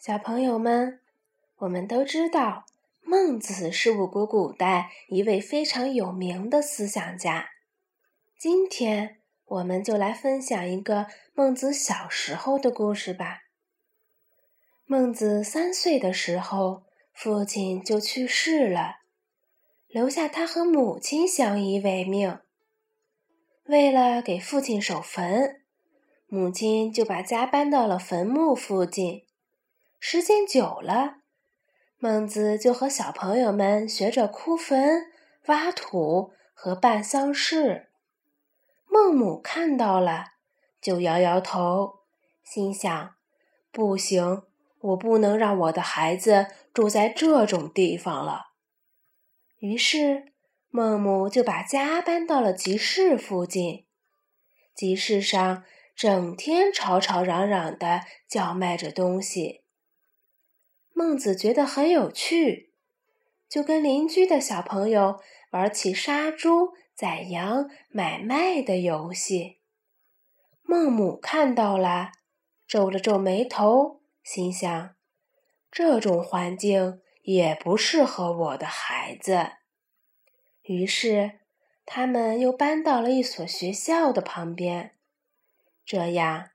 小朋友们，我们都知道，孟子是我国古代一位非常有名的思想家。今天，我们就来分享一个孟子小时候的故事吧。孟子三岁的时候，父亲就去世了，留下他和母亲相依为命。为了给父亲守坟，母亲就把家搬到了坟墓附近。时间久了，孟子就和小朋友们学着哭坟、挖土和办丧事。孟母看到了，就摇摇头，心想：“不行，我不能让我的孩子住在这种地方了。”于是，孟母就把家搬到了集市附近。集市上整天吵吵嚷嚷的叫卖着东西。孟子觉得很有趣，就跟邻居的小朋友玩起杀猪、宰羊、买卖的游戏。孟母看到了，皱了皱眉头，心想：这种环境也不适合我的孩子。于是，他们又搬到了一所学校的旁边。这样，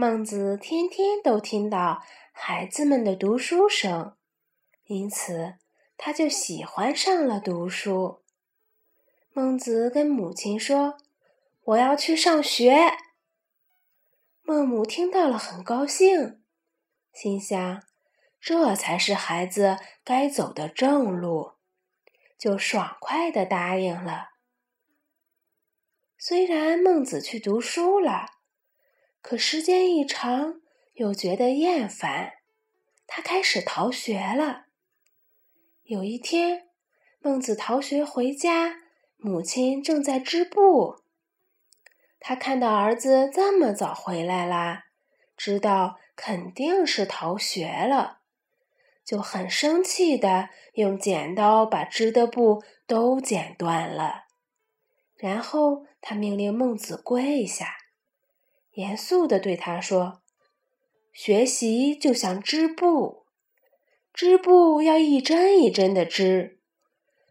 孟子天天都听到。孩子们的读书声，因此他就喜欢上了读书。孟子跟母亲说：“我要去上学。”孟母听到了很高兴，心想：“这才是孩子该走的正路。”就爽快的答应了。虽然孟子去读书了，可时间一长。又觉得厌烦，他开始逃学了。有一天，孟子逃学回家，母亲正在织布。他看到儿子这么早回来啦，知道肯定是逃学了，就很生气的用剪刀把织的布都剪断了。然后他命令孟子跪下，严肃的对他说。学习就像织布，织布要一针一针的织；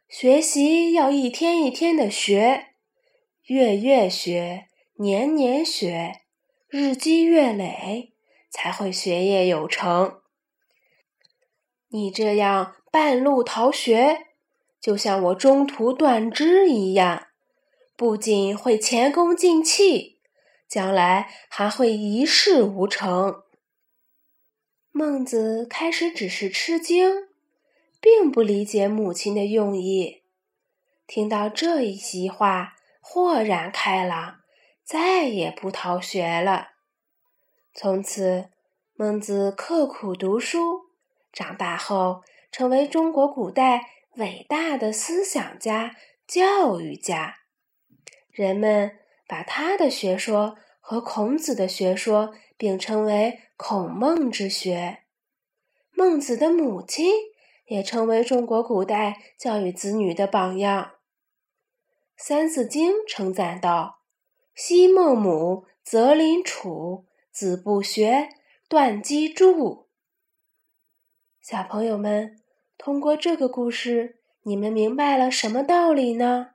学习要一天一天的学，月月学，年年学，日积月累，才会学业有成。你这样半路逃学，就像我中途断肢一样，不仅会前功尽弃，将来还会一事无成。孟子开始只是吃惊，并不理解母亲的用意。听到这一席话，豁然开朗，再也不逃学了。从此，孟子刻苦读书，长大后成为中国古代伟大的思想家、教育家。人们把他的学说和孔子的学说并称为。孔孟之学，孟子的母亲也成为中国古代教育子女的榜样。《三字经》称赞道：“昔孟母，择邻处，子不学，断机杼。”小朋友们，通过这个故事，你们明白了什么道理呢？